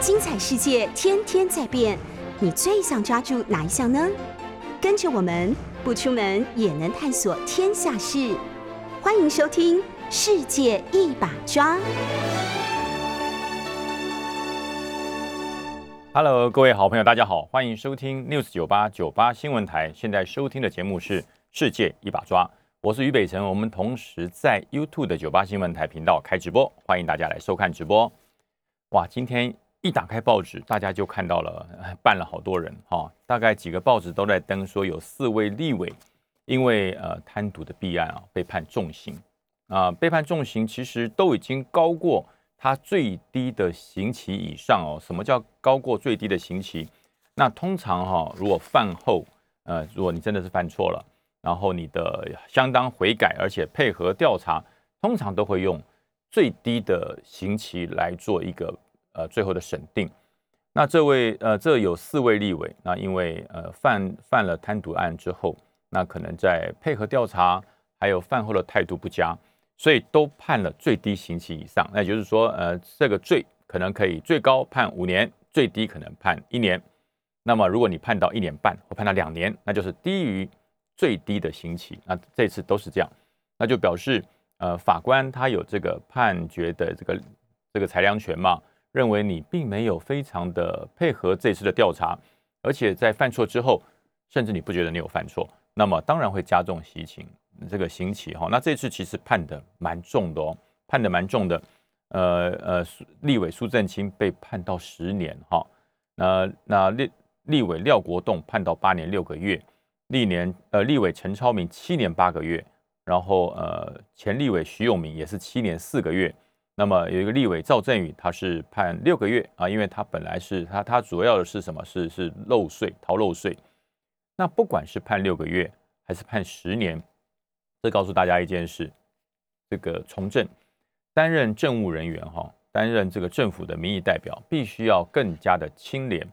精彩世界天天在变，你最想抓住哪一项呢？跟着我们不出门也能探索天下事，欢迎收听《世界一把抓》。Hello，各位好朋友，大家好，欢迎收听 News 九八九八新闻台。现在收听的节目是《世界一把抓》，我是于北辰。我们同时在 YouTube 的九八新闻台频道开直播，欢迎大家来收看直播。哇，今天。一打开报纸，大家就看到了，办了好多人哈，大概几个报纸都在登说有四位立委因为呃贪渎的弊案啊被判重刑啊，被判重刑其实都已经高过他最低的刑期以上哦。什么叫高过最低的刑期？那通常哈，如果犯后呃，如果你真的是犯错了，然后你的相当悔改，而且配合调查，通常都会用最低的刑期来做一个。呃，最后的审定，那这位呃，这有四位立委，那因为呃犯犯了贪渎案之后，那可能在配合调查，还有犯后的态度不佳，所以都判了最低刑期以上。那也就是说，呃，这个罪可能可以最高判五年，最低可能判一年。那么如果你判到一年半或判到两年，那就是低于最低的刑期。那这次都是这样，那就表示呃法官他有这个判决的这个这个裁量权嘛。认为你并没有非常的配合这次的调查，而且在犯错之后，甚至你不觉得你有犯错，那么当然会加重刑情这个刑期哈。那这次其实判的蛮重的哦，判的蛮重的。呃呃，立委苏正清被判到十年哈。那那立立委廖国栋判到八年六个月，历年呃立委陈超明七年八个月，然后呃前立委徐永明也是七年四个月。那么有一个立委赵振宇，他是判六个月啊，因为他本来是他他主要的是什么？是是漏税逃漏税。那不管是判六个月还是判十年，这告诉大家一件事：这个从政担任政务人员哈，担任这个政府的民意代表，必须要更加的清廉，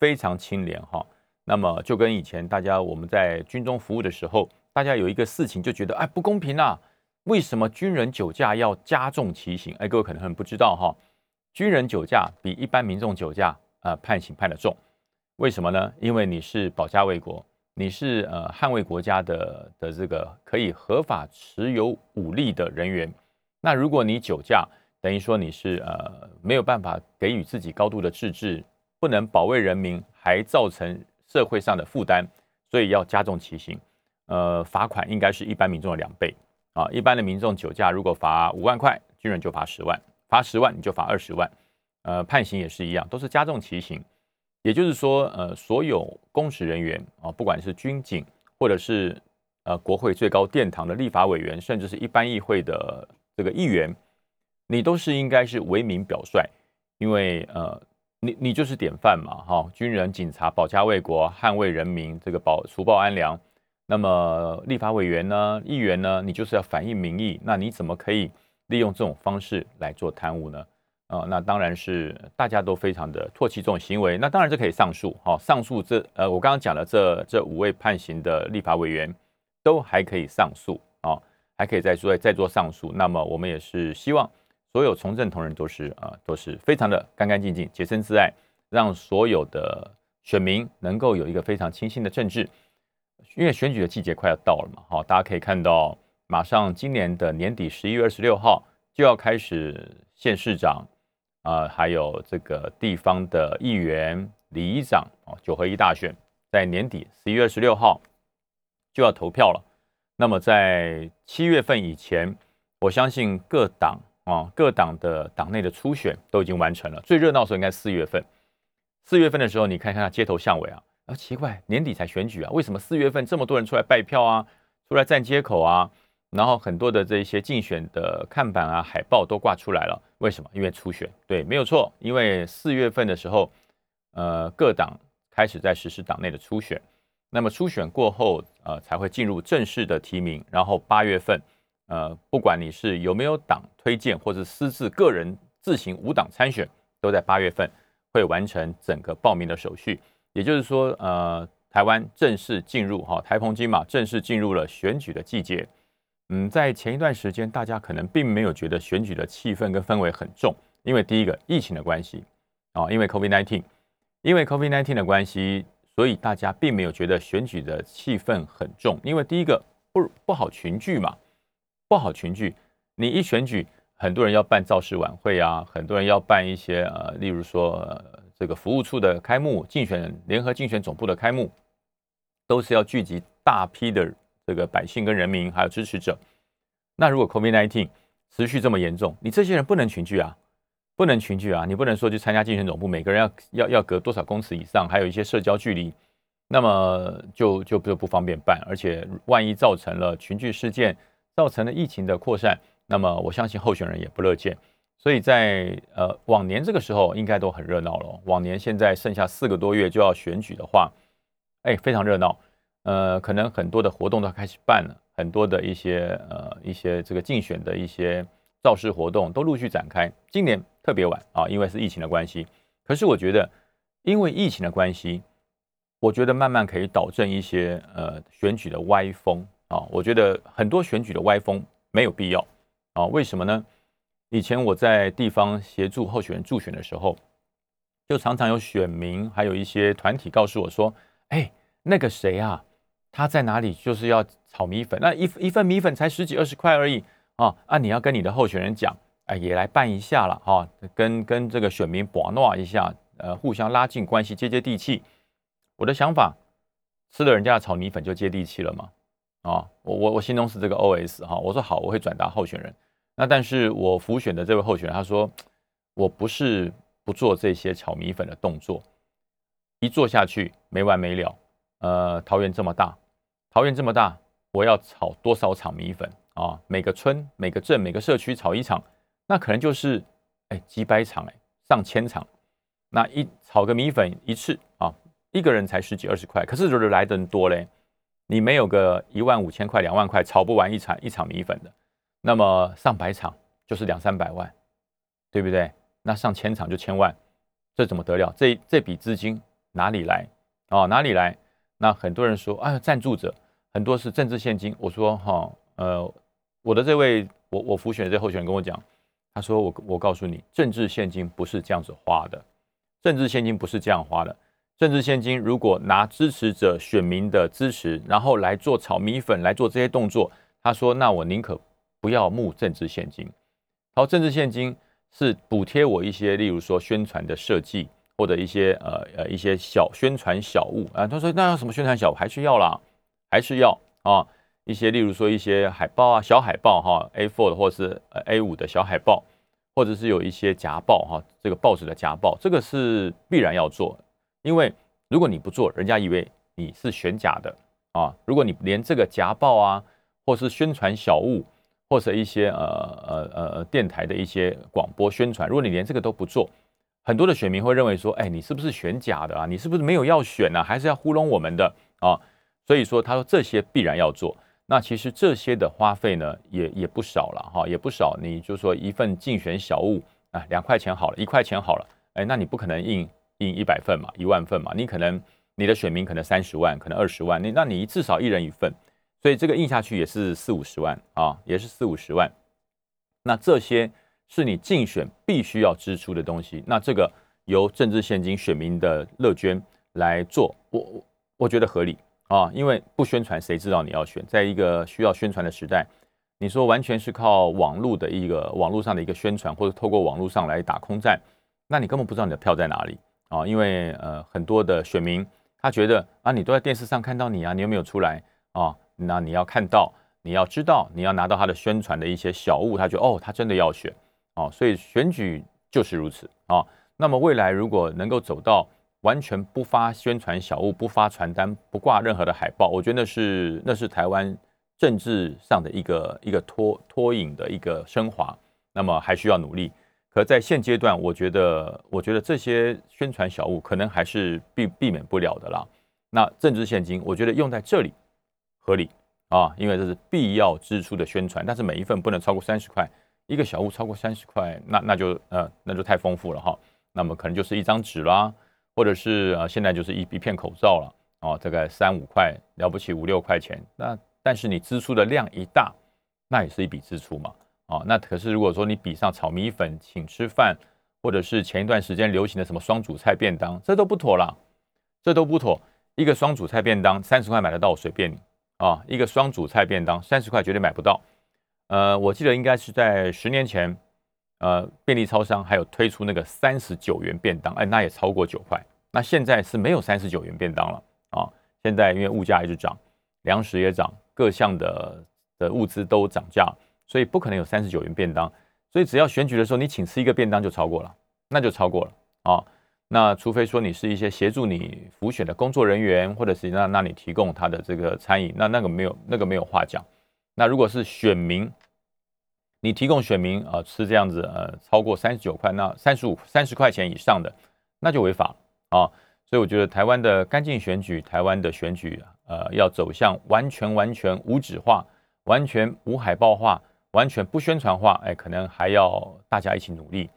非常清廉哈。那么就跟以前大家我们在军中服务的时候，大家有一个事情就觉得哎不公平啊。为什么军人酒驾要加重其刑？哎，各位可能很不知道哈，军人酒驾比一般民众酒驾呃判刑判得重。为什么呢？因为你是保家卫国，你是呃捍卫国家的的这个可以合法持有武力的人员。那如果你酒驾，等于说你是呃没有办法给予自己高度的自治，不能保卫人民，还造成社会上的负担，所以要加重其刑。呃，罚款应该是一般民众的两倍。啊，一般的民众酒驾如果罚五万块，军人就罚十万，罚十万你就罚二十万，呃，判刑也是一样，都是加重其刑。也就是说，呃，所有公职人员啊，不管是军警，或者是呃国会最高殿堂的立法委员，甚至是一般议会的这个议员，你都是应该是为民表率，因为呃，你你就是典范嘛，哈，军人、警察保家卫国，捍卫人民，这个保除暴安良。那么立法委员呢，议员呢，你就是要反映民意，那你怎么可以利用这种方式来做贪污呢？啊、那当然是大家都非常的唾弃这种行为。那当然这可以上诉，好、上诉这呃，我刚刚讲的这这五位判刑的立法委员都还可以上诉啊、哦，还可以再做再做上诉。那么我们也是希望所有从政同仁都是啊、都是非常的干干净净、洁身自爱，让所有的选民能够有一个非常清新的政治。因为选举的季节快要到了嘛，好，大家可以看到，马上今年的年底十一月二十六号就要开始县市长啊、还有这个地方的议员、里长啊，九合一大选在年底十一月二十六号就要投票了。那么在七月份以前，我相信各党啊，各党的党内的初选都已经完成了。最热闹的时候应该四月份，四月份的时候，你看看街头巷尾啊。啊，奇怪，年底才选举啊，为什么四月份这么多人出来拜票啊，出来站街口啊，然后很多的这些竞选的看板啊、海报都挂出来了，为什么？因为初选，对，没有错，因为四月份的时候，呃，各党开始在实施党内的初选，那么初选过后，呃，才会进入正式的提名，然后八月份，呃，不管你是有没有党推荐或者私自个人自行无党参选，都在八月份会完成整个报名的手续。也就是说，呃，台湾正式进入哈台澎金马正式进入了选举的季节。嗯，在前一段时间，大家可能并没有觉得选举的气氛跟氛围很重，因为第一个疫情的关系啊，因为 COVID-19，因为 COVID-19 的关系，所以大家并没有觉得选举的气氛很重，因为第一个不不好群聚嘛，不好群聚，你一选举，很多人要办造势晚会啊，很多人要办一些呃，例如说、呃、这个服务处的开幕、竞选联合竞选总部的开幕，都是要聚集大批的这个百姓跟人民还有支持者。那如果 COVID-19 持续这么严重，你这些人不能群聚啊，不能群聚啊，你不能说去参加竞选总部，每个人要要要隔多少公尺以上，还有一些社交距离，那么就就就不方便办，而且万一造成了群聚事件，造成了疫情的扩散。那么我相信候选人也不乐见，所以在呃往年这个时候应该都很热闹了。往年现在剩下四个多月就要选举的话，哎，非常热闹。呃，可能很多的活动都开始办了，很多的一些呃一些这个竞选的一些造势活动都陆续展开。今年特别晚啊，因为是疫情的关系。可是我觉得，因为疫情的关系，我觉得慢慢可以导正一些呃选举的歪风啊。我觉得很多选举的歪风没有必要。啊，为什么呢？以前我在地方协助候选人助选的时候，就常常有选民还有一些团体告诉我说：“哎，那个谁啊，他在哪里？就是要炒米粉，那一一份米粉才十几二十块而已啊！啊，你要跟你的候选人讲，哎，也来办一下了哈，跟跟这个选民把闹一下，呃，互相拉近关系，接接地气。我的想法，吃了人家的炒米粉就接地气了吗？啊，我我我心中是这个 OS 哈，我说好，我会转达候选人。”那但是我辅选的这位候选人他说，我不是不做这些炒米粉的动作，一做下去没完没了。呃，桃园这么大，桃园这么大，我要炒多少场米粉啊？每个村、每个镇、每个社区炒一场，那可能就是哎几百场哎，上千场。那一炒个米粉一次啊，一个人才十几二十块，可是如果来的人多嘞，你没有个一万五千块、两万块，炒不完一场一场米粉的。那么上百场就是两三百万，对不对？那上千场就千万，这怎么得了？这这笔资金哪里来？哦，哪里来？那很多人说，啊，赞助者很多是政治献金。我说，哈、呃，我的这位我我辅选的这候选人跟我讲，他说我我告诉你，政治献金不是这样子花的，政治献金不是这样花的。政治献金如果拿支持者选民的支持，然后来做炒米粉，来做这些动作，他说，那我宁可。不要募政治献金，好，政治献金是补贴我一些，例如说宣传的设计或者一些呃呃一些小宣传小物啊。他说那要什么宣传小物还是要啦，还是要啊一些，例如说一些海报啊，小海报哈，A4 的或是呃 A5 的小海报，或者是有一些夹报哈，这个报纸的夹报，这个是必然要做，因为如果你不做，人家以为你是选假的啊。如果你连这个夹报啊，或是宣传小物。或者一些呃呃呃电台的一些广播宣传，如果你连这个都不做，很多的选民会认为说，哎，你是不是选假的啊？你是不是没有要选呢？还是要糊弄我们的啊？所以说，他说这些必然要做。那其实这些的花费呢，也也不少了哈，也不少。你就说一份竞选小物啊，两块钱好了，一块钱好了，哎，那你不可能印印一百份嘛，一万份嘛，你可能你的选民可能三十万，可能二十万，你那你至少一人一份。所以这个印下去也是四五十万啊，也是四五十万。那这些是你竞选必须要支出的东西。那这个由政治献金、选民的乐捐来做，我我觉得合理啊。因为不宣传，谁知道你要选？在一个需要宣传的时代，你说完全是靠网络的一个网络上的一个宣传，或者透过网络上来打空战，那你根本不知道你的票在哪里啊。因为呃，很多的选民他觉得啊，你都在电视上看到你啊，你有没有出来啊？那你要看到，你要知道，你要拿到他的宣传的一些小物，他就哦，他真的要选哦，所以选举就是如此啊。那么未来如果能够走到完全不发宣传小物、不发传单、不挂任何的海报，我觉得那是那是台湾政治上的一个一个脱脱颖的一个升华。那么还需要努力。可在现阶段，我觉得我觉得这些宣传小物可能还是避避免不了的啦。那政治献金，我觉得用在这里。合理啊，因为这是必要支出的宣传，但是每一份不能超过三十块，一个小物超过三十块，那那就呃那就太丰富了哈。那么可能就是一张纸啦，或者是呃现在就是一一片口罩了啊，大概三五块了不起五六块钱，那但是你支出的量一大，那也是一笔支出嘛啊。那可是如果说你比上炒米粉、请吃饭，或者是前一段时间流行的什么双主菜便当，这都不妥了，这都不妥。一个双主菜便当三十块买得到，随便你啊！一个双主菜便当三十块绝对买不到。呃，我记得应该是在十年前，呃，便利超商还有推出那个三十九元便当，哎，那也超过九块。那现在是没有三十九元便当了啊！现在因为物价一直涨，粮食也涨，各项的的物资都涨价，所以不可能有三十九元便当。所以只要选举的时候你请吃一个便当就超过了，那就超过了啊！那除非说你是一些协助你辅选的工作人员，或者是让让你提供他的这个餐饮，那那个没有那个没有话讲。那如果是选民，你提供选民啊、吃这样子呃超过三十九块，那三十五三十块钱以上的，那就违法啊！所以我觉得台湾的干净选举，台湾的选举呃要走向完全完全无纸化，完全无海报化，完全不宣传化，哎，可能还要大家一起努力。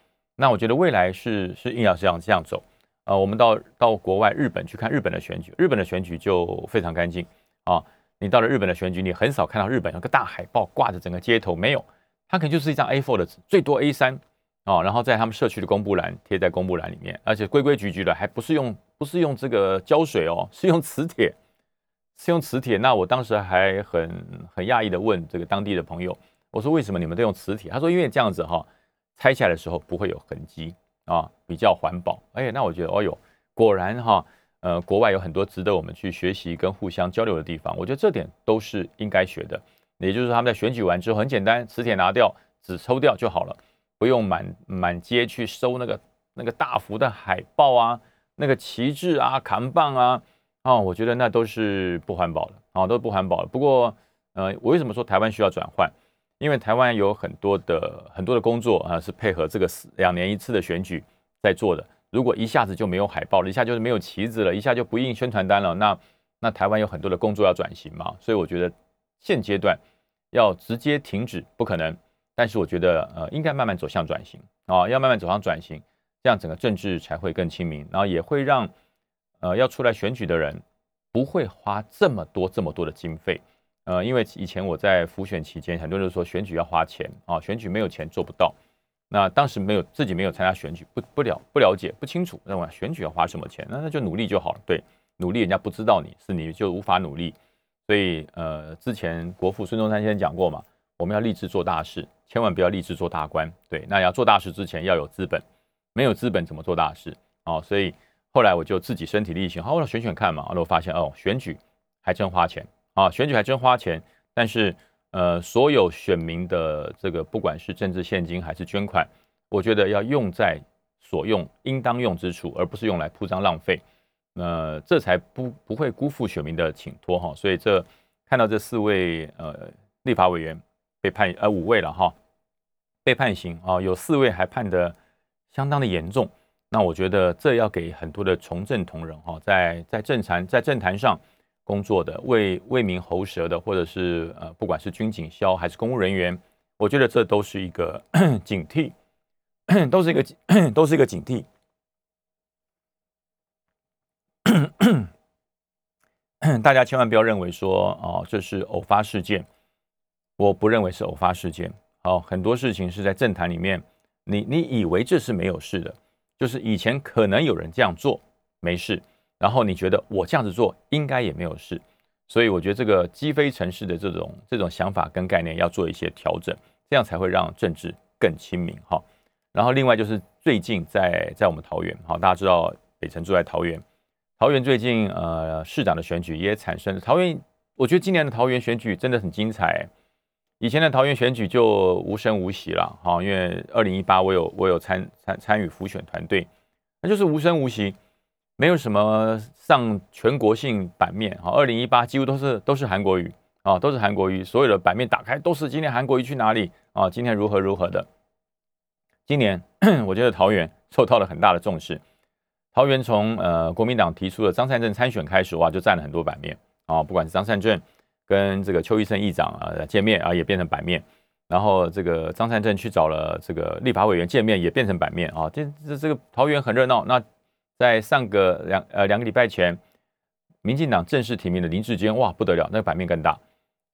那我觉得未来是是硬要这样这样走。呃，我们到到国外日本去看日本的选举，日本的选举就非常干净啊。你到了日本的选举，你很少看到日本有个大海报挂着整个街头，没有。它可能就是一张 A4 的纸，最多 A3 啊，然后在他们社区的公布栏贴在公布栏里面，而且规规矩矩的，还不是用不是用这个胶水哦，是用磁铁，是用磁铁。那我当时还很很讶异的问这个当地的朋友，我说为什么你们都用磁铁？他说因为这样子哈，拆下来的时候不会有痕迹啊，比较环保。哎，那我觉得哦哟，果然哈，呃，国外有很多值得我们去学习跟互相交流的地方，我觉得这点都是应该学的。也就是说，他们在选举完之后，很简单，磁铁拿掉，纸抽掉就好了，不用满满街去收那个那个大幅的海报啊，那个旗帜啊、扛棒啊，啊、我觉得那都是不环保的啊、哦，都不环保的。不过，呃，我为什么说台湾需要转换？因为台湾有很多的很多的工作啊，是配合这个两年一次的选举在做的。如果一下子就没有海报了，一下就是没有旗子了，一下就不印宣传单了，那那台湾有很多的工作要转型嘛，所以我觉得现阶段。要直接停止不可能，但是我觉得呃应该慢慢走向转型啊，要慢慢走向转型，这样整个政治才会更亲民，然后也会让呃要出来选举的人不会花这么多这么多的经费，呃，因为以前我在辅选期间，很多人说选举要花钱啊，选举没有钱做不到，那当时没有自己没有参加选举，不不了不了解不清楚，认为选举要花什么钱，那那就努力就好了，对，努力人家不知道你是你就无法努力。所以，呃，之前国父孙中山先生讲过嘛，我们要立志做大事，千万不要立志做大官。对，那要做大事之前要有资本，没有资本怎么做大事？哦，所以后来我就自己身体力行，好，我选选看嘛。然后发现哦，选举还真花钱啊，选举还真花钱。但是，呃，所有选民的这个不管是政治献金还是捐款，我觉得要用在所用应当用之处，而不是用来铺张浪费。呃，这才不不会辜负选民的请托哈，所以这看到这四位呃立法委员被判呃五位了哈，被判刑啊，有四位还判得相当的严重，那我觉得这要给很多的从政同仁哈，在在政坛在政坛上工作的为为民喉舌的，或者是呃不管是军警消还是公务人员，我觉得这都是一个 警惕，都是一个 都是一个警惕。大家千万不要认为说哦，这是偶发事件，我不认为是偶发事件。哦，很多事情是在政坛里面，你你以为这是没有事的，就是以前可能有人这样做没事，然后你觉得我这样子做应该也没有事，所以我觉得这个积非城市的这种这种想法跟概念要做一些调整，这样才会让政治更亲民哈。然后另外就是最近在在我们桃园，好，大家知道北辰住在桃园。桃园最近呃市长的选举也产生了。桃园，我觉得今年的桃园选举真的很精彩。以前的桃园选举就无声无息了，哈，因为二零一八我有我有参参参与辅选团队，那就是无声无息，没有什么上全国性版面，哈，二零一八几乎都是都是韩国瑜啊，都是韩国瑜，所有的版面打开都是今天韩国瑜去哪里啊，今天如何如何的。今年 我觉得桃园受到了很大的重视。桃园从呃国民党提出的张善政参选开始，哇，就占了很多版面啊！不管是张善政跟这个邱奕胜议长啊见面啊，也变成版面。然后这个张善政去找了这个立法委员见面，也变成版面啊！这这这个桃园很热闹。那在上个两呃两个礼拜前，民进党正式提名的林志坚，哇，不得了，那个版面更大。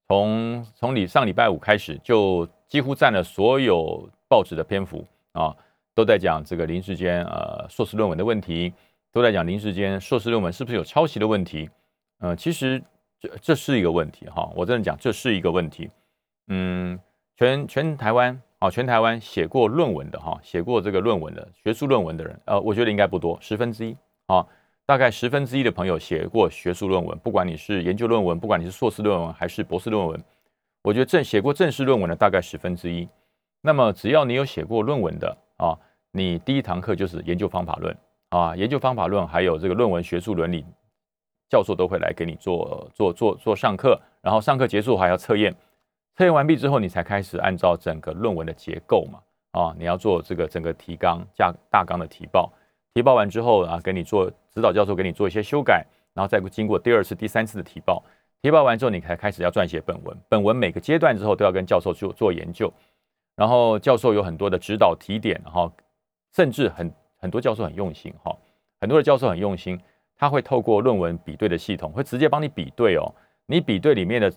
从从礼上礼拜五开始，就几乎占了所有报纸的篇幅啊！都在讲这个林志坚呃硕士论文的问题，都在讲林志坚硕士论文是不是有抄袭的问题。呃，其实这这是一个问题哈，我真的讲这是一个问题。嗯，全全台湾啊，全台湾写过论文的哈，写过这个论文的学术论文的人，呃，我觉得应该不多，十分之一啊，大概十分之一的朋友写过学术论文，不管你是研究论文，不管你是硕士论文还是博士论文，我觉得正写过正式论文的大概十分之一。那么只要你有写过论文的啊，你第一堂课就是研究方法论啊，研究方法论还有这个论文学术伦理。教授都会来给你做做做做上课，然后上课结束还要测验，测验完毕之后，你才开始按照整个论文的结构嘛，啊，你要做这个整个提纲加大纲的提报，提报完之后啊，给你做指导教授给你做一些修改，然后再经过第二次、第三次的提报，提报完之后，你才开始要撰写本文，本文每个阶段之后都要跟教授做做研究，然后教授有很多的指导提点，然后甚至很很多教授很用心哈，很多的教授很用心。他会透过论文比对的系统，会直接帮你比对哦。你比对里面的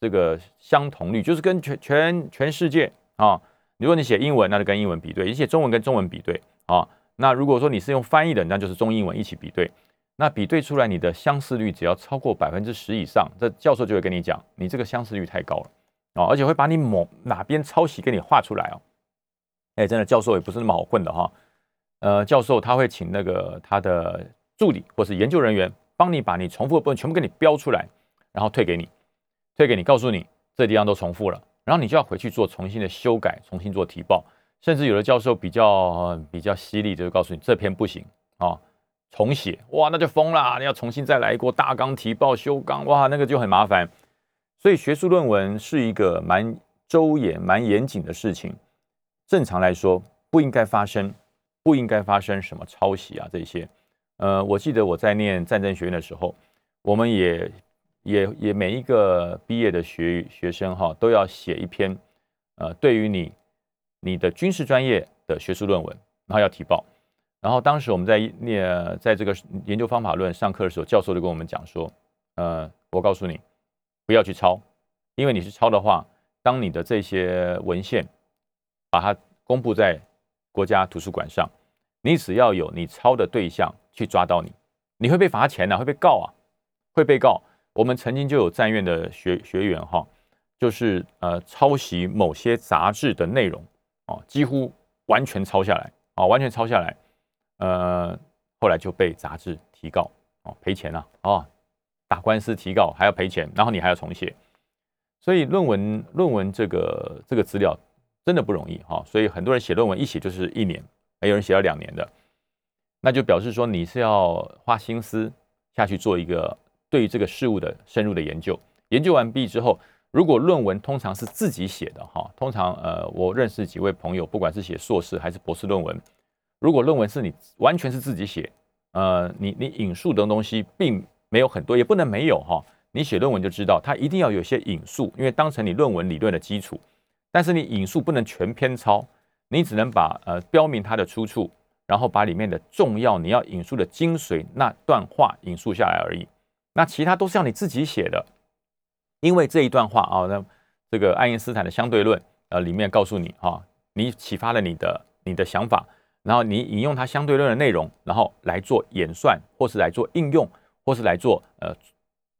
这个相同率，就是跟全全全世界啊。如果你写英文，那就跟英文比对；你写中文跟中文比对啊。那如果说你是用翻译的，那就是中英文一起比对。那比对出来你的相似率只要超过百分之十以上，这教授就会跟你讲，你这个相似率太高了啊，而且会把你某哪边抄袭给你画出来哦。哎，真的教授也不是那么好混的哈。呃，教授他会请那个他的。助理或是研究人员帮你把你重复的部分全部给你标出来，然后退给你，退给你，告诉你这地方都重复了，然后你就要回去做重新的修改，重新做提报，甚至有的教授比较比较犀利，就是告诉你这篇不行啊，重写，哇，那就疯了，你要重新再来过大纲提报修纲，哇，那个就很麻烦。所以学术论文是一个蛮周延、蛮严谨的事情，正常来说不应该发生，不应该发生什么抄袭啊这些。呃，我记得我在念战争学院的时候，我们也也也每一个毕业的学学生哈，都要写一篇，呃，对于你你的军事专业的学术论文，然后要提报。然后当时我们在念在这个研究方法论上课的时候，教授就跟我们讲说，呃，我告诉你，不要去抄，因为你是抄的话，当你的这些文献把它公布在国家图书馆上，你只要有你抄的对象。去抓到你，你会被罚钱的，会被告啊，会被告。我们曾经就有战院的学学员哈，就是呃抄袭某些杂志的内容啊，几乎完全抄下来啊，完全抄下来，呃，后来就被杂志提告哦，赔钱了啊，打官司提告还要赔钱，然后你还要重写，所以论文论文这个这个资料真的不容易哈，所以很多人写论文一写就是一年，还有人写了两年的。那就表示说你是要花心思下去做一个对于这个事物的深入的研究，研究完毕之后，如果论文通常是自己写的哈，通常呃我认识几位朋友，不管是写硕士还是博士论文，如果论文是你完全是自己写，呃你你引述的东西并没有很多，也不能没有哈，你写论文就知道它一定要有些引述，因为当成你论文理论的基础，但是你引述不能全篇抄，你只能把呃标明它的出处。然后把里面的重要你要引述的精髓那段话引述下来而已，那其他都是要你自己写的，因为这一段话啊，那这个爱因斯坦的相对论呃里面告诉你哈，你启发了你的你的想法，然后你引用它相对论的内容，然后来做演算，或是来做应用，或是来做呃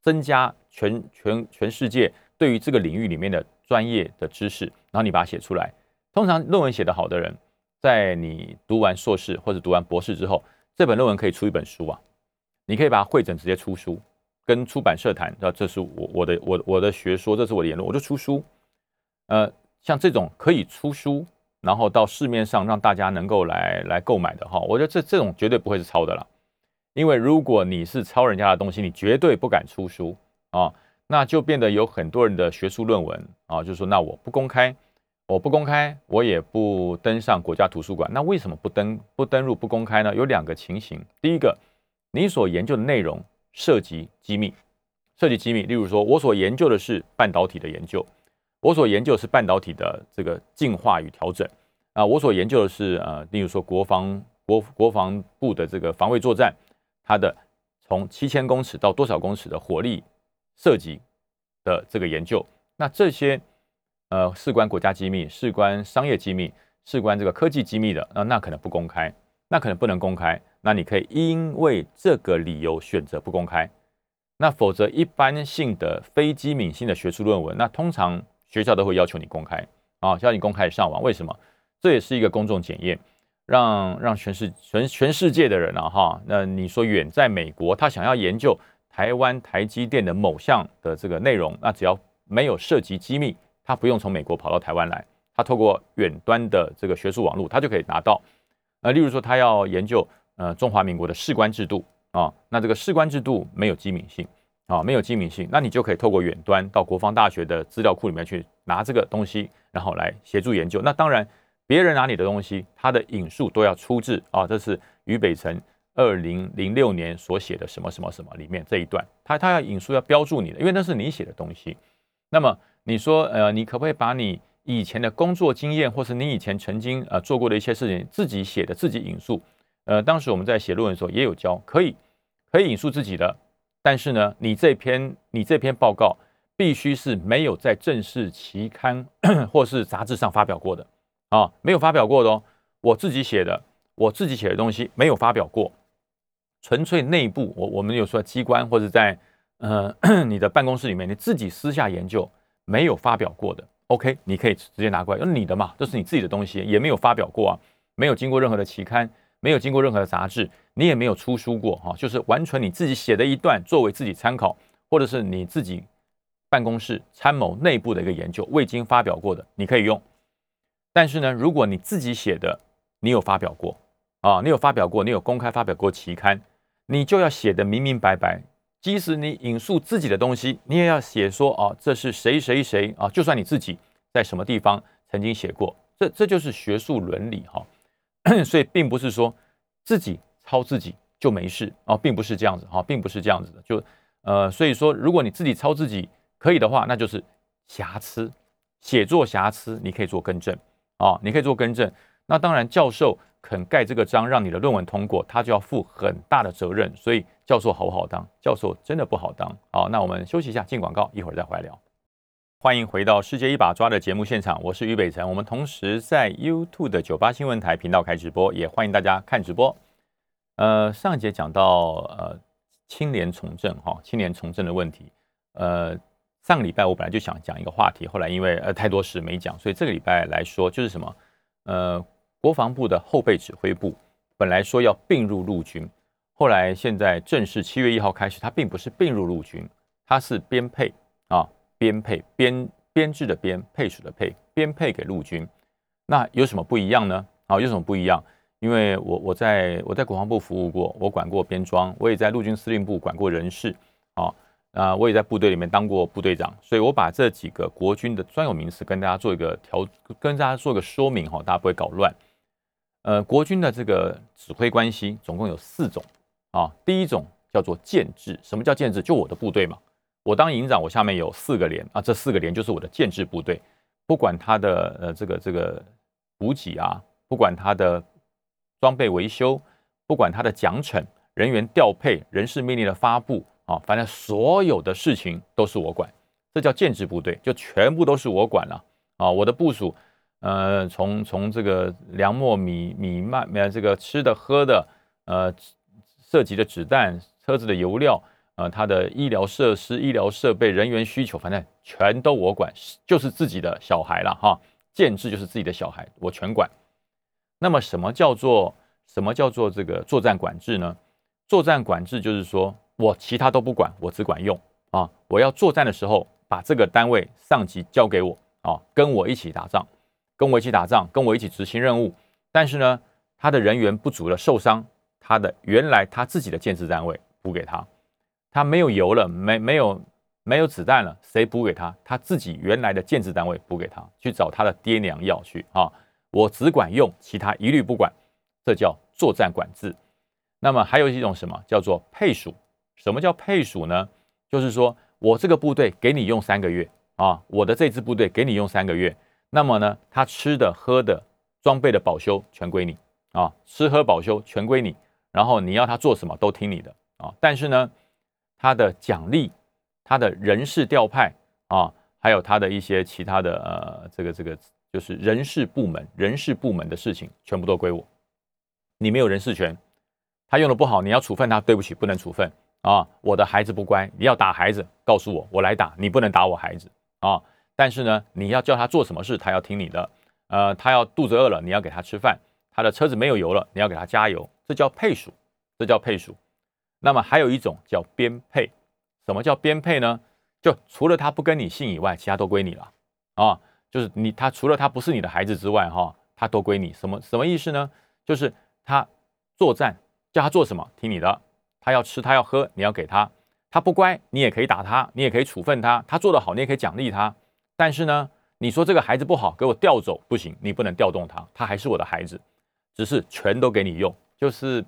增加全全全世界对于这个领域里面的专业的知识，然后你把它写出来。通常论文写得好的人。在你读完硕士或者读完博士之后，这本论文可以出一本书啊，你可以把它汇整直接出书，跟出版社谈，那这是我我的我我的学说，这是我的言论，我就出书。呃，像这种可以出书，然后到市面上让大家能够来来购买的哈，我觉得这这种绝对不会是抄的了，因为如果你是抄人家的东西，你绝对不敢出书啊，那就变得有很多人的学术论文啊，就是说那我不公开。我不公开，我也不登上国家图书馆。那为什么不登、不登入、不公开呢？有两个情形。第一个，你所研究的内容涉及机密，涉及机密。例如说，我所研究的是半导体的研究，我所研究是半导体的这个进化与调整啊，我所研究的是呃，例如说国防国国防部的这个防卫作战，它的从七千公尺到多少公尺的火力射击的这个研究，那这些。呃，事关国家机密，事关商业机密，事关这个科技机密的，那那可能不公开，那可能不能公开。那你可以因为这个理由选择不公开。那否则一般性的非机敏性的学术论文，那通常学校都会要求你公开啊，要你公开上网。为什么？这也是一个公众检验，让让全世全全世界的人啊哈，那你说远在美国，他想要研究台湾台积电的某项的这个内容，那只要没有涉及机密，他不用从美国跑到台湾来，他透过远端的这个学术网络，他就可以拿到。那例如说，他要研究呃中华民国的士官制度。啊，那这个士官制度没有机敏性啊，没有机敏性，那你就可以透过远端到国防大学的资料库里面去拿这个东西，然后来协助研究。那当然，别人拿你的东西，他的引述都要出自啊，这是于北辰二零零六年所写的什么什么什么里面这一段，他他要引述要标注你的，因为那是你写的东西。那么你说呃，你可不可以把你以前的工作经验，或是你以前曾经呃做过的一些事情，自己写的自己引述？呃，当时我们在写论文的时候也有教，可以可以引述自己的，但是呢，你这篇你这篇报告必须是没有在正式期刊或是杂志上发表过的啊，没有发表过的哦，我自己写的，我自己写的东西没有发表过，纯粹内部，我我们有说机关或者在呃 你的办公室里面你自己私下研究没有发表过的，OK，你可以直接拿过来，用你的嘛，这是你自己的东西，也没有发表过啊，没有经过任何的期刊。没有经过任何的杂志，你也没有出书过哈，就是完全你自己写的一段作为自己参考，或者是你自己办公室参谋内部的一个研究，未经发表过的，你可以用。但是呢，如果你自己写的，你有发表过啊，你有发表过，你有公开发表过期刊，你就要写得明明白白。即使你引述自己的东西，你也要写说啊，这是谁谁谁啊，就算你自己在什么地方曾经写过，这这就是学术伦理哈。所以并不是说自己抄自己就没事啊，并不是这样子哈，并不是这样子的。就呃，所以说，如果你自己抄自己可以的话，那就是瑕疵，写作瑕疵，你可以做更正啊，你可以做更正。那当然，教授肯盖这个章，让你的论文通过，他就要负很大的责任。所以，教授好不好当？教授真的不好当。好，那我们休息一下，进广告，一会儿再回来聊。欢迎回到《世界一把抓》的节目现场，我是于北辰。我们同时在 YouTube 的九八新闻台频道开直播，也欢迎大家看直播。呃，上一节讲到呃清廉从政哈，清廉从政的问题。呃，上个礼拜我本来就想讲一个话题，后来因为呃太多事没讲，所以这个礼拜来说就是什么？呃，国防部的后备指挥部本来说要并入陆军，后来现在正式七月一号开始，它并不是并入陆军，它是编配啊。编配编编制的编配属的配编配给陆军，那有什么不一样呢？啊，有什么不一样？因为我我在我在国防部服务过，我管过编装，我也在陆军司令部管过人事，啊啊，我也在部队里面当过部队长，所以我把这几个国军的专有名词跟大家做一个调，跟大家做一个说明哈，大家不会搞乱。呃，国军的这个指挥关系总共有四种啊，第一种叫做建制，什么叫建制？就我的部队嘛。我当营长，我下面有四个连啊，这四个连就是我的建制部队，不管他的呃这个这个补给啊，不管他的装备维修，不管他的奖惩、人员调配、人事命令的发布啊，反正所有的事情都是我管，这叫建制部队，就全部都是我管了啊。我的部署，呃，从从这个粮秣米米麦呃这个吃的喝的，呃，涉及的子弹、车子的油料。呃，他的医疗设施、医疗设备、人员需求，反正全都我管，就是自己的小孩了哈。建制就是自己的小孩，我全管。那么，什么叫做什么叫做这个作战管制呢？作战管制就是说我其他都不管，我只管用啊。我要作战的时候，把这个单位上级交给我啊，跟我一起打仗，跟我一起打仗，跟我一起执行任务。但是呢，他的人员不足了，受伤，他的原来他自己的建制单位补给他。他没有油了，没没有没有子弹了，谁补给他？他自己原来的建制单位补给他，去找他的爹娘要去啊！我只管用，其他一律不管，这叫作战管制。那么还有一种什么叫做配属？什么叫配属呢？就是说我这个部队给你用三个月啊，我的这支部队给你用三个月，那么呢，他吃的、喝的、装备的保修全归你啊，吃喝保修全归你，然后你要他做什么都听你的啊，但是呢。他的奖励，他的人事调派啊，还有他的一些其他的呃，这个这个就是人事部门，人事部门的事情全部都归我，你没有人事权。他用的不好，你要处分他，对不起，不能处分啊。我的孩子不乖，你要打孩子，告诉我，我来打，你不能打我孩子啊。但是呢，你要叫他做什么事，他要听你的。呃，他要肚子饿了，你要给他吃饭；他的车子没有油了，你要给他加油。这叫配属，这叫配属。那么还有一种叫编配。什么叫编配呢？就除了他不跟你姓以外，其他都归你了啊。就是你他除了他不是你的孩子之外，哈，他都归你。什么什么意思呢？就是他作战。叫他做什么，听你的。他要吃，他要喝，你要给他。他不乖，你也可以打他，你也可以处分他。他做得好，你也可以奖励他。但是呢，你说这个孩子不好，给我调走，不行，你不能调动他，他还是我的孩子。只是全都给你用，就是，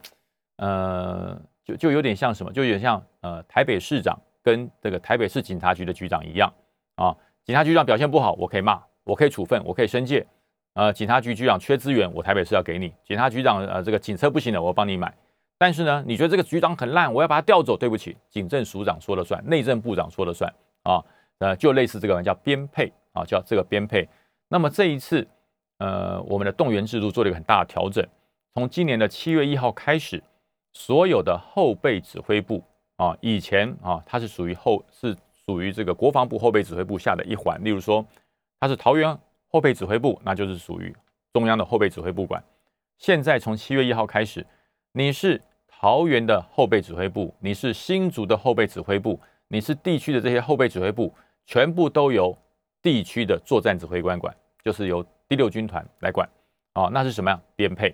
呃，就有点像什么，就有点像呃，台北市长跟这个台北市警察局的局长一样啊。警察局长表现不好，我可以骂，我可以处分，我可以申诫。呃，警察局局长缺资源，我台北市要给你。警察局长呃，这个警车不行了，我帮你买。但是呢，你觉得这个局长很烂，我要把他调走。对不起，警政署长说了算，内政部长说了算啊。呃，就类似这个叫编配啊，叫这个编配。那么这一次，呃，我们的动员制度做了一个很大的调整。从今年的七月一号开始，所有的后备指挥部啊，以前啊，它是属于后是属于这个国防部后备指挥部下的一环。例如说，它是桃园后备指挥部，那就是属于中央的后备指挥部管。现在从七月一号开始，你是。桃园的后备指挥部，你是新竹的后备指挥部，你是地区的这些后备指挥部，全部都由地区的作战指挥官管，就是由第六军团来管。哦，那是什么样编配？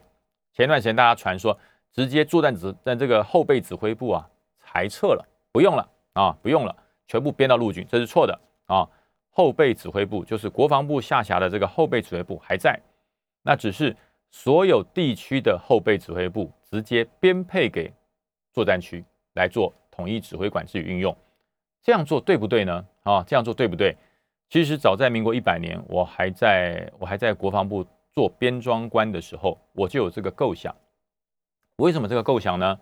前一段时间大家传说，直接作战指在这个后备指挥部啊裁撤了，不用了啊，不用了，全部编到陆军，这是错的啊。后备指挥部就是国防部下辖的这个后备指挥部还在，那只是。所有地区的后备指挥部直接编配给作战区来做统一指挥管制与运用，这样做对不对呢？啊，这样做对不对？其实早在民国一百年，我还在我还在国防部做编装官的时候，我就有这个构想。为什么这个构想呢？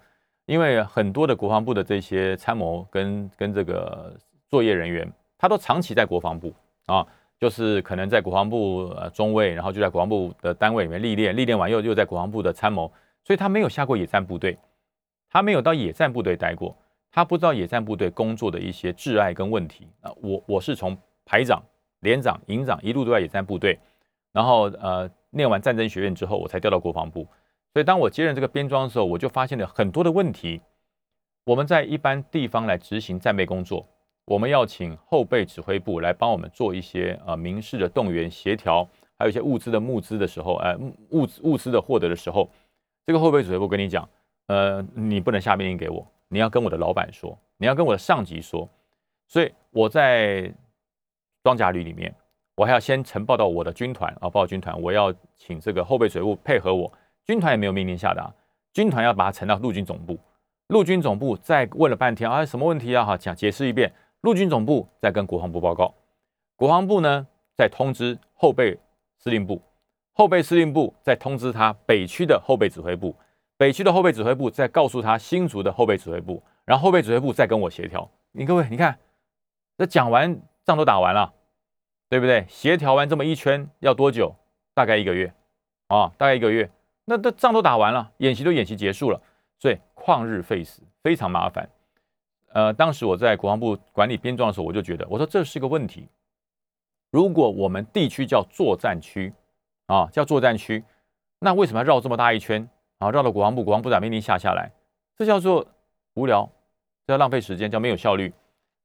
因为很多的国防部的这些参谋跟跟这个作业人员，他都长期在国防部啊。就是可能在国防部呃中尉，然后就在国防部的单位里面历练，历练完又又在国防部的参谋，所以他没有下过野战部队，他没有到野战部队待过，他不知道野战部队工作的一些挚爱跟问题啊。我我是从排长、连长、营长一路都在野战部队，然后呃念完战争学院之后，我才调到国防部。所以当我接任这个编装的时候，我就发现了很多的问题。我们在一般地方来执行战备工作。我们要请后备指挥部来帮我们做一些呃民事的动员协调，还有一些物资的募资的时候，呃物资物资的获得的时候，这个后备指挥部跟你讲，呃你不能下命令给我，你要跟我的老板说，你要跟我的上级说，所以我在装甲旅里面，我还要先呈报到我的军团啊，报军团，我要请这个后备指挥部配合我，军团也没有命令下达，军团要把它呈到陆军总部，陆军总部再问了半天啊什么问题啊哈讲解释一遍。陆军总部再跟国防部报告，国防部呢再通知后备司令部，后备司令部再通知他北区的后备指挥部，北区的后备指挥部再告诉他新竹的后备指挥部，然后后备指挥部再跟我协调。你各位，你看，这讲完仗都打完了，对不对？协调完这么一圈要多久？大概一个月啊，大概一个月。那这仗都打完了，演习都演习结束了，所以旷日费时，非常麻烦。呃，当时我在国防部管理编装的时候，我就觉得，我说这是个问题。如果我们地区叫作战区啊，叫作战区，那为什么要绕这么大一圈啊？绕到国防部，国防部长命令下下来，这叫做无聊，这叫浪费时间，叫没有效率。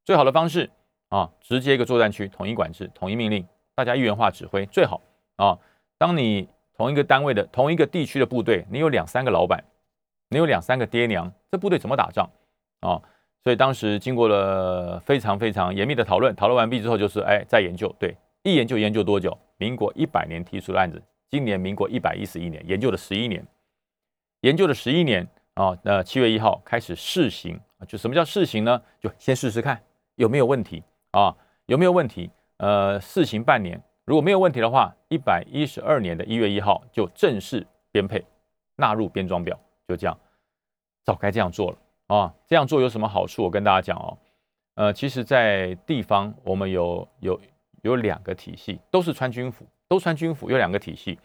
最好的方式啊，直接一个作战区统一管制，统一命令，大家一元化指挥最好啊。当你同一个单位的同一个地区的部队，你有两三个老板，你有两三个爹娘，这部队怎么打仗啊？所以当时经过了非常非常严密的讨论，讨论完毕之后就是哎，再研究。对，一研究研究多久？民国一百年提出的案子，今年民国一百一十一年，研究了十一年，研究了十一年啊。那七月一号开始试行，就什么叫试行呢？就先试试看有没有问题啊？有没有问题？呃，试行半年，如果没有问题的话，一百一十二年的一月一号就正式编配纳入编装表，就这样，早该这样做了。啊，这样做有什么好处？我跟大家讲哦，呃，其实，在地方我们有有有两个体系，都是穿军服，都穿军服，有两个体系，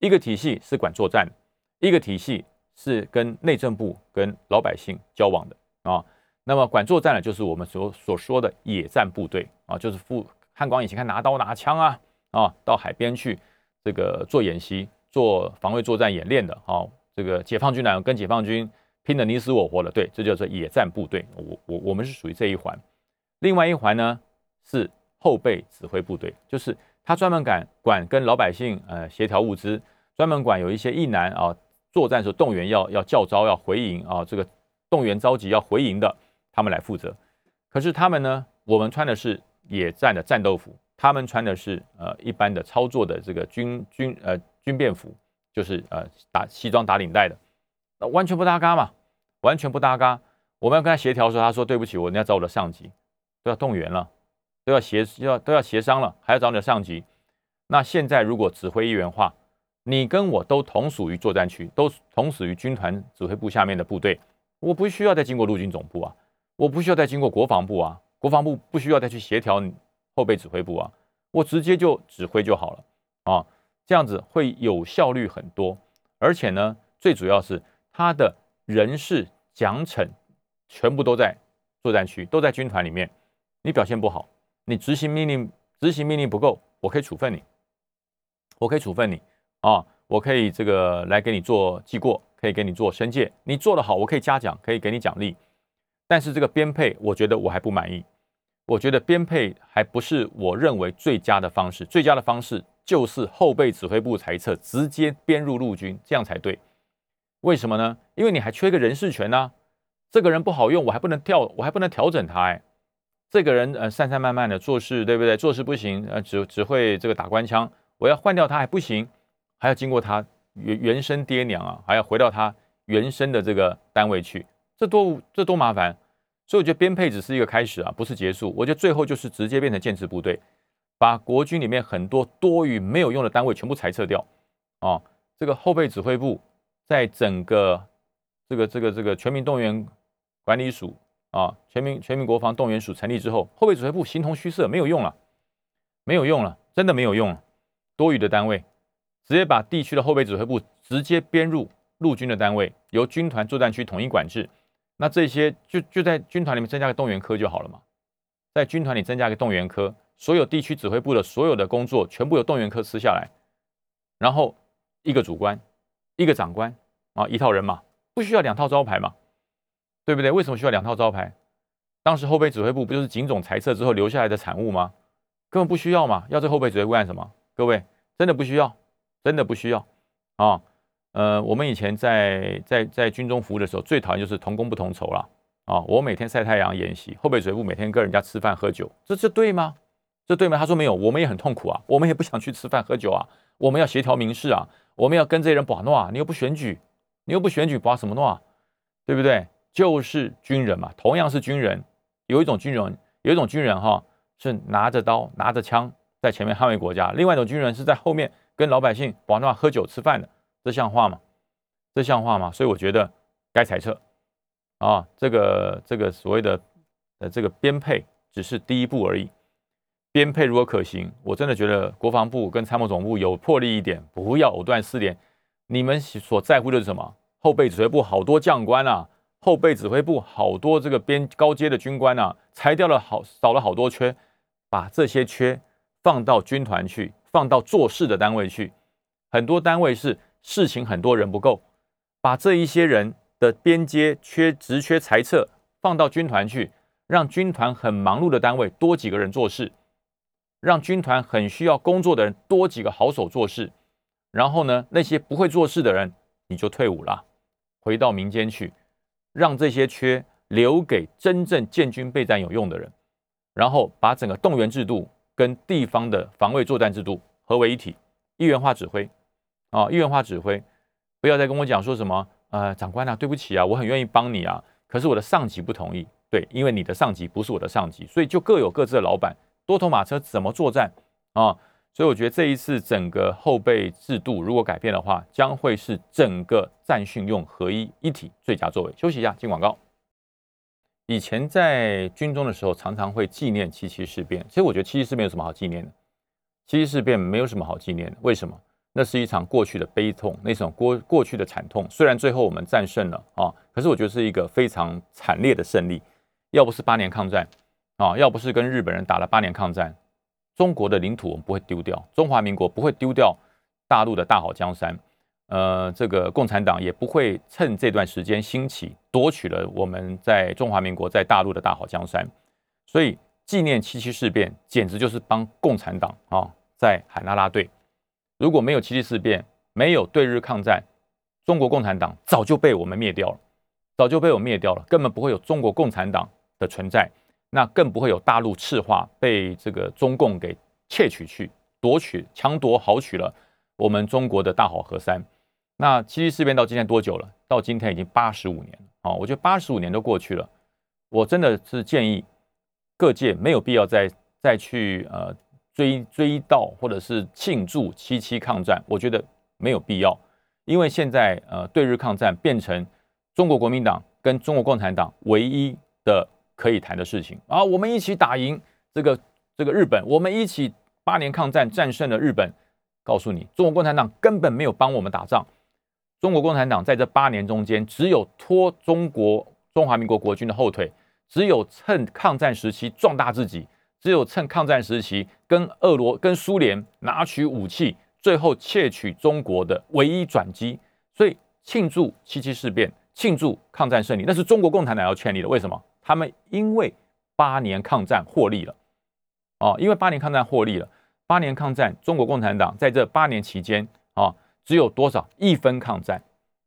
一个体系是管作战，一个体系是跟内政部跟老百姓交往的啊。那么管作战的，就是我们所所说的野战部队啊，就是副汉光以前看拿刀拿枪啊啊，到海边去这个做演习、做防卫作战演练的啊。这个解放军呢，跟解放军拼得你死我活的，对，这叫做野战部队。我我我们是属于这一环。另外一环呢是后备指挥部队，就是他专门管管跟老百姓呃协调物资，专门管有一些役男啊作战时候动员要要叫招要回营啊，这个动员召集要回营的，他们来负责。可是他们呢，我们穿的是野战的战斗服，他们穿的是呃一般的操作的这个军军呃军便服。就是呃打西装打领带的，那完全不搭嘎嘛，完全不搭嘎。我们要跟他协调的时候，他说对不起，我你要找我的上级，都要动员了，都要协要都要协商了，还要找你的上级。那现在如果指挥一元化，你跟我都同属于作战区，都同属于军团指挥部下面的部队，我不需要再经过陆军总部啊，我不需要再经过国防部啊，国防部不需要再去协调后备指挥部啊，我直接就指挥就好了啊。这样子会有效率很多，而且呢，最主要是他的人事奖惩全部都在作战区，都在军团里面。你表现不好，你执行命令执行命令不够，我可以处分你，我可以处分你啊，我可以这个来给你做记过，可以给你做申诫。你做得好，我可以嘉奖，可以给你奖励。但是这个编配，我觉得我还不满意。我觉得编配还不是我认为最佳的方式，最佳的方式。就是后备指挥部裁撤，直接编入陆军，这样才对。为什么呢？因为你还缺一个人事权呢、这个人不好用，我还不能调，我还不能调整他。哎，这个人呃，散散漫漫的做事，对不对？做事不行，呃，只只会这个打官腔，我要换掉他还不行，还要经过他原原生爹娘啊，还要回到他原生的这个单位去，这多这多麻烦。所以我觉得编配只是一个开始啊，不是结束。我觉得最后就是直接变成建制部队。把国军里面很多多余没有用的单位全部裁撤掉，啊，这个后备指挥部在整个这个这个这个全民动员管理署啊，全民全民国防动员署成立之后，后备指挥部形同虚设，没有用了，没有用了，真的没有用了，多余的单位直接把地区的后备指挥部直接编入陆军的单位，由军团作战区统一管制，那这些就就在军团里面增加个动员科就好了嘛，在军团里增加个动员科。所有地区指挥部的所有的工作全部由动员科吃下来，然后一个主官，一个长官啊，一套人马，不需要两套招牌嘛，对不对？为什么需要两套招牌？当时后备指挥部不就是警总裁撤之后留下来的产物吗？根本不需要嘛，要这后备指挥部干什么？各位真的不需要，真的不需要啊！呃，我们以前在在在军中服务的时候，最讨厌就是同工不同酬了啊！我每天晒太阳演习，后备指挥部每天跟人家吃饭喝酒，这这对吗？这对吗？他说没有，我们也很痛苦啊，我们也不想去吃饭喝酒啊，我们要协调民事啊，我们要跟这些人把诺啊，你又不选举，你又不选举，把什么诺啊？对不对？就是军人嘛，同样是军人，有一种军人，有一种军人哈，是拿着刀拿着枪在前面捍卫国家，另外一种军人是在后面跟老百姓把诺喝酒吃饭的，这像话吗？这像话吗？所以我觉得该裁撤啊，这个这个所谓的呃这个编配只是第一步而已。编配如果可行，我真的觉得国防部跟参谋总部有魄力一点，不要藕断丝连。你们所在乎的是什么？后备指挥部好多将官啊，后备指挥部好多这个边高阶的军官啊，裁掉了好少了好多缺，把这些缺放到军团去，放到做事的单位去。很多单位是事情很多人不够，把这一些人的边阶缺职缺裁撤，放到军团去，让军团很忙碌的单位多几个人做事。让军团很需要工作的人多几个好手做事，然后呢，那些不会做事的人你就退伍了，回到民间去，让这些缺留给真正建军备战有用的人，然后把整个动员制度跟地方的防卫作战制度合为一体，一元化指挥啊，一元化指挥，不要再跟我讲说什么呃，长官啊，对不起啊，我很愿意帮你啊，可是我的上级不同意，对，因为你的上级不是我的上级，所以就各有各自的老板。多头马车怎么作战啊？所以我觉得这一次整个后备制度如果改变的话，将会是整个战训用合一一体最佳作为。休息一下，进广告。以前在军中的时候，常常会纪念七七事变。其实我觉得七七事变有什么好纪念的？七七事变没有什么好纪念的，为什么？那是一场过去的悲痛，那种过过去的惨痛。虽然最后我们战胜了啊，可是我觉得是一个非常惨烈的胜利。要不是八年抗战啊，要不是跟日本人打了八年抗战，中国的领土我们不会丢掉，中华民国不会丢掉大陆的大好江山。呃，这个共产党也不会趁这段时间兴起，夺取了我们在中华民国在大陆的大好江山。所以纪念七七事变，简直就是帮共产党啊在喊拉拉队。如果没有七七事变，没有对日抗战，中国共产党早就被我们灭掉了，早就被我灭掉了，根本不会有中国共产党的存在，那更不会有大陆赤化被这个中共给窃取去夺取、强夺、豪取了我们中国的大好河山。那七七事变到今天多久了？到今天已经八十五年了啊！我觉得八十五年都过去了，我真的是建议各界没有必要再再去呃。追追悼或者是庆祝七七抗战，我觉得没有必要，因为现在呃对日抗战变成中国国民党跟中国共产党唯一的可以谈的事情啊，我们一起打赢这个这个日本，我们一起八年抗战战胜了日本。告诉你，中国共产党根本没有帮我们打仗，中国共产党在这八年中间只有拖中国中华民国国军的后腿，只有趁抗战时期壮大自己。只有趁抗战时期跟俄罗跟苏联拿取武器，最后窃取中国的唯一转机，所以庆祝七七事变，庆祝抗战胜利，那是中国共产党要确立的。为什么？他们因为八年抗战获利了，哦，因为八年抗战获利了，八年抗战，中国共产党在这八年期间啊，只有多少一分抗战，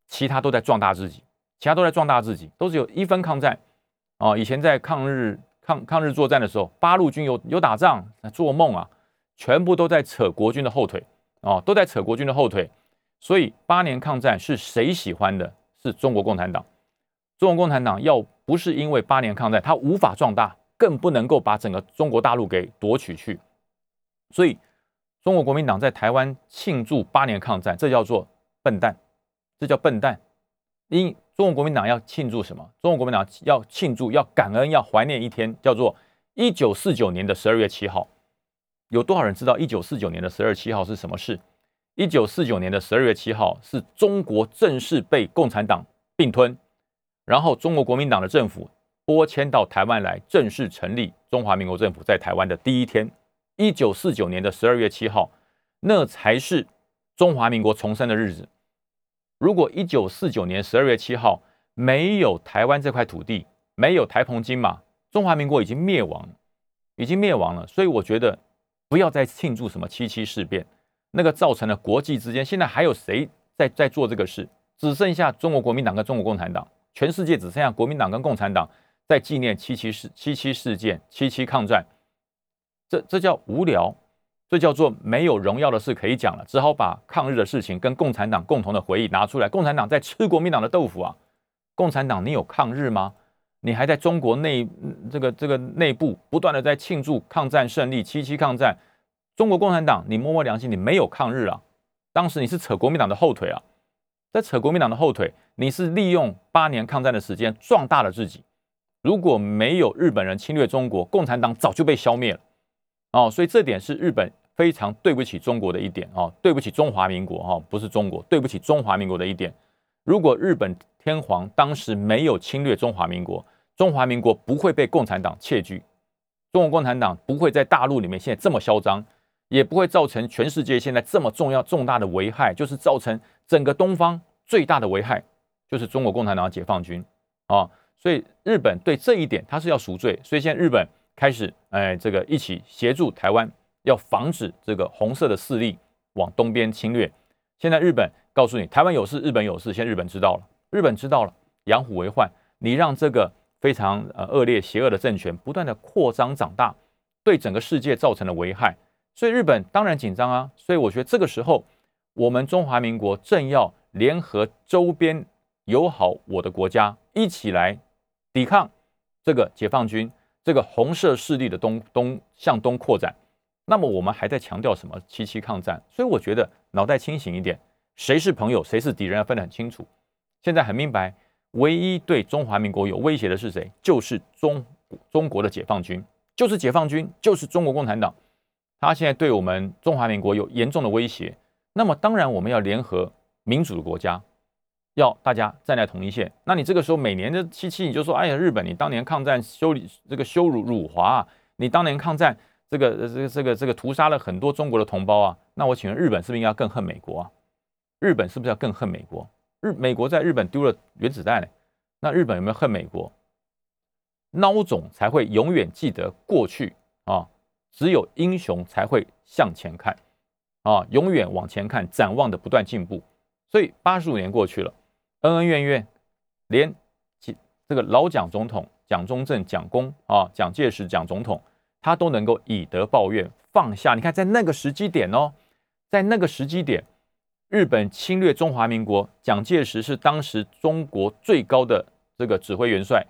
其他都在壮大自己，其他都在壮大自己，都是有一分抗战，哦，以前在抗日。抗抗日作战的时候，八路军有有打仗，做梦啊！全部都在扯国军的后腿哦，都在扯国军的后腿。所以八年抗战是谁喜欢的？是中国共产党。中国共产党要不是因为八年抗战，他无法壮大，更不能够把整个中国大陆给夺取去。所以中国国民党在台湾庆祝八年抗战，这叫做笨蛋，这叫笨蛋。因中国国民党要庆祝什么？中国国民党要庆祝、要感恩、要怀念一天，叫做一九四九年的十二月七号。有多少人知道一九四九年的十二月七号是什么事？一九四九年的十二月七号是中国正式被共产党并吞，然后中国国民党的政府拨迁到台湾来，正式成立中华民国政府在台湾的第一天。一九四九年的十二月七号，那才是中华民国重生的日子。如果一九四九年十二月七号没有台湾这块土地，没有台澎金马，中华民国已经灭亡，已经灭亡了。所以我觉得不要再庆祝什么七七事变，那个造成了国际之间现在还有谁在在做这个事？只剩下中国国民党跟中国共产党，全世界只剩下国民党跟共产党在纪念七七事七七事件、七七抗战，这这叫无聊。这叫做没有荣耀的事可以讲了，只好把抗日的事情跟共产党共同的回忆拿出来。共产党在吃国民党的豆腐啊！共产党，你有抗日吗？你还在中国内这个这个内部不断的在庆祝抗战胜利、七七抗战。中国共产党，你摸摸良心，你没有抗日啊！当时你是扯国民党的后腿啊，在扯国民党的后腿，你是利用八年抗战的时间壮大了自己。如果没有日本人侵略中国，共产党早就被消灭了。哦，所以这点是日本非常对不起中国的一点哦，对不起中华民国哈、哦，不是中国，对不起中华民国的一点。如果日本天皇当时没有侵略中华民国，中华民国不会被共产党窃据，中国共产党不会在大陆里面现在这么嚣张，也不会造成全世界现在这么重要重大的危害，就是造成整个东方最大的危害，就是中国共产党解放军啊、哦。所以日本对这一点他是要赎罪，所以现在日本。开始，哎，这个一起协助台湾，要防止这个红色的势力往东边侵略。现在日本告诉你，台湾有事，日本有事。现在日本知道了，日本知道了，养虎为患。你让这个非常呃恶劣、邪恶的政权不断的扩张长大，对整个世界造成了危害。所以日本当然紧张啊。所以我觉得这个时候，我们中华民国正要联合周边友好我的国家，一起来抵抗这个解放军。这个红色势力的东东向东扩展，那么我们还在强调什么七七抗战？所以我觉得脑袋清醒一点，谁是朋友，谁是敌人，要分得很清楚。现在很明白，唯一对中华民国有威胁的是谁？就是中中国的解放军，就是解放军，就是中国共产党。他现在对我们中华民国有严重的威胁，那么当然我们要联合民主的国家，要大家站在同一线。那你这个时候每年的七七，你就说，哎呀，日本，你当年抗战羞这个羞辱辱华啊，你当年抗战这个这个这个这个屠杀了很多中国的同胞啊，那我请问日本是不是应该更恨美国啊？日本是不是要更恨美国？日美国在日本丢了原子弹呢？那日本有没有恨美国？孬种才会永远记得过去啊！只有英雄才会向前看啊！永远往前看，展望的不断进步。所以八十五年过去了，恩恩怨怨，连这个老蒋总统蒋中正、蒋公啊、蒋介石、蒋总统，他都能够以德报怨，放下。你看，在那个时机点哦，在那个时机点。日本侵略中华民国，蒋介石是当时中国最高的这个指挥元帅，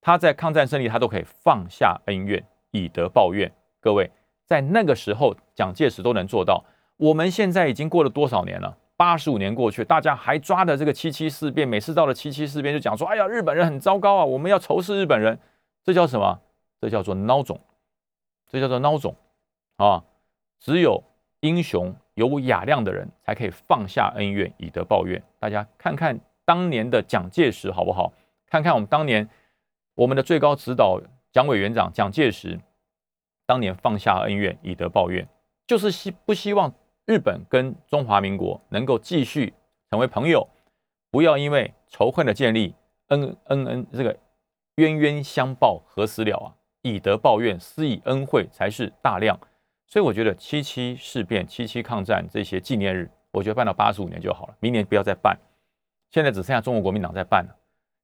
他在抗战胜利，他都可以放下恩怨，以德报怨。各位，在那个时候，蒋介石都能做到。我们现在已经过了多少年了？八十五年过去，大家还抓的这个七七事变，每次到了七七事变就讲说：“哎呀，日本人很糟糕啊，我们要仇视日本人。”这叫什么？这叫做孬种，这叫做孬种啊！只有英雄。有雅量的人才可以放下恩怨，以德报怨。大家看看当年的蒋介石好不好？看看我们当年我们的最高指导蒋委员长蒋介石，当年放下恩怨，以德报怨，就是希不希望日本跟中华民国能够继续成为朋友，不要因为仇恨的建立，恩恩恩，这个冤冤相报何时了啊？以德报怨，施以恩惠才是大量。所以我觉得七七事变、七七抗战这些纪念日，我觉得办到八十五年就好了，明年不要再办。现在只剩下中国国民党在办了，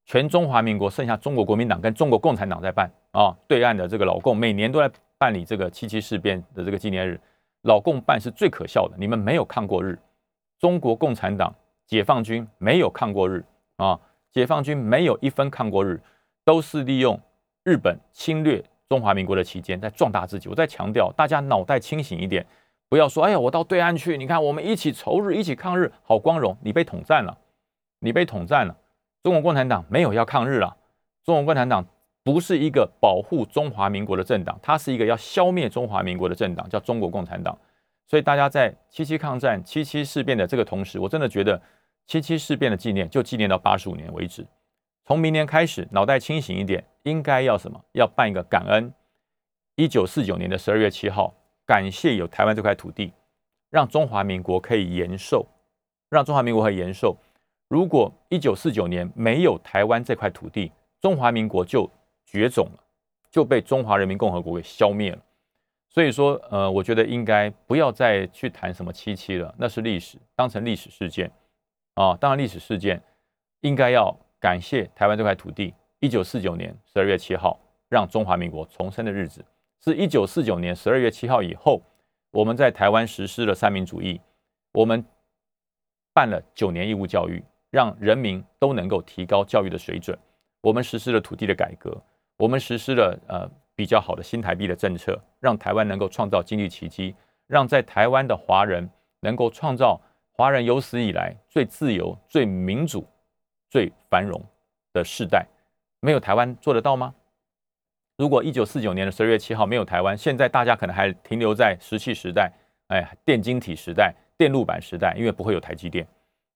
全中华民国剩下中国国民党跟中国共产党在办啊。对岸的这个老共每年都在办理这个七七事变的这个纪念日，老共办是最可笑的，你们没有抗过日。中国共产党、解放军没有抗过日啊，解放军没有一分抗过日，都是利用日本侵略。中华民国的期间，在壮大自己。我在强调，大家脑袋清醒一点，不要说：“哎呀，我到对岸去，你看，我们一起仇日，一起抗日，好光荣。”你被统战了，你被统战了。中国共产党没有要抗日了，中国共产党不是一个保护中华民国的政党，它是一个要消灭中华民国的政党，叫中国共产党。所以，大家在七七抗战、七七事变的这个同时，我真的觉得七七事变的纪念就纪念到八十五年为止。从明年开始，脑袋清醒一点。应该要什么？要办一个感恩。一九四九年的十二月七号，感谢有台湾这块土地，让中华民国可以延寿，让中华民国可以延寿。如果一九四九年没有台湾这块土地，中华民国就绝种了，就被中华人民共和国给消灭了。所以说，呃，我觉得应该不要再去谈什么七七了，那是历史，当成历史事件啊。当然，历史事件应该要感谢台湾这块土地。一九四九年十二月七号，让中华民国重生的日子，是一九四九年十二月七号以后，我们在台湾实施了三民主义，我们办了九年义务教育，让人民都能够提高教育的水准。我们实施了土地的改革，我们实施了呃比较好的新台币的政策，让台湾能够创造经济奇迹，让在台湾的华人能够创造华人有史以来最自由、最民主、最繁荣的世代。没有台湾做得到吗？如果一九四九年的十二月七号没有台湾，现在大家可能还停留在石器时代，哎，电晶体时代、电路板时代，因为不会有台积电，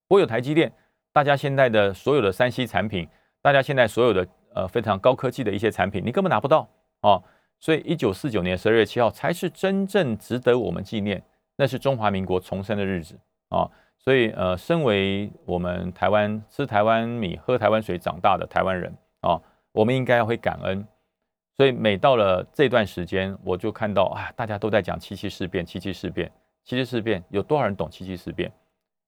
不会有台积电，大家现在的所有的三 C 产品，大家现在所有的呃非常高科技的一些产品，你根本拿不到啊。所以一九四九年十二月七号才是真正值得我们纪念，那是中华民国重生的日子啊。所以呃，身为我们台湾吃台湾米、喝台湾水长大的台湾人。啊，我们应该要会感恩，所以每到了这段时间，我就看到啊，大家都在讲七七事变，七七事变，七七事变，有多少人懂七七事变？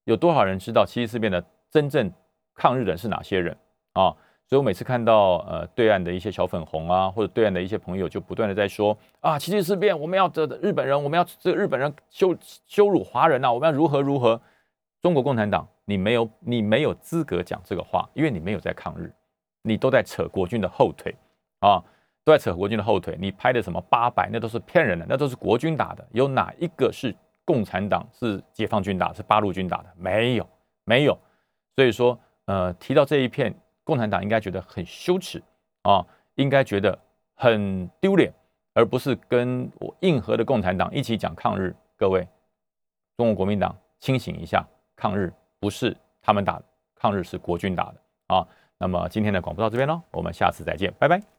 有多少人知道七七事变的真正抗日的是哪些人啊？所以我每次看到呃对岸的一些小粉红啊，或者对岸的一些朋友，就不断的在说啊，七七事变，我们要这日本人，我们要这日本人羞羞辱华人呐，我们要如何如何？中国共产党，你没有你没有资格讲这个话，因为你没有在抗日。你都在扯国军的后腿啊，都在扯国军的后腿。你拍的什么八百，那都是骗人的，那都是国军打的。有哪一个是共产党是解放军打，是八路军打的？没有，没有。所以说，呃，提到这一片，共产党应该觉得很羞耻啊，应该觉得很丢脸而不是跟我硬核的共产党一起讲抗日。各位，中国国民党清醒一下，抗日不是他们打的，抗日是国军打的啊。那么今天的广播到这边喽，我们下次再见，拜拜。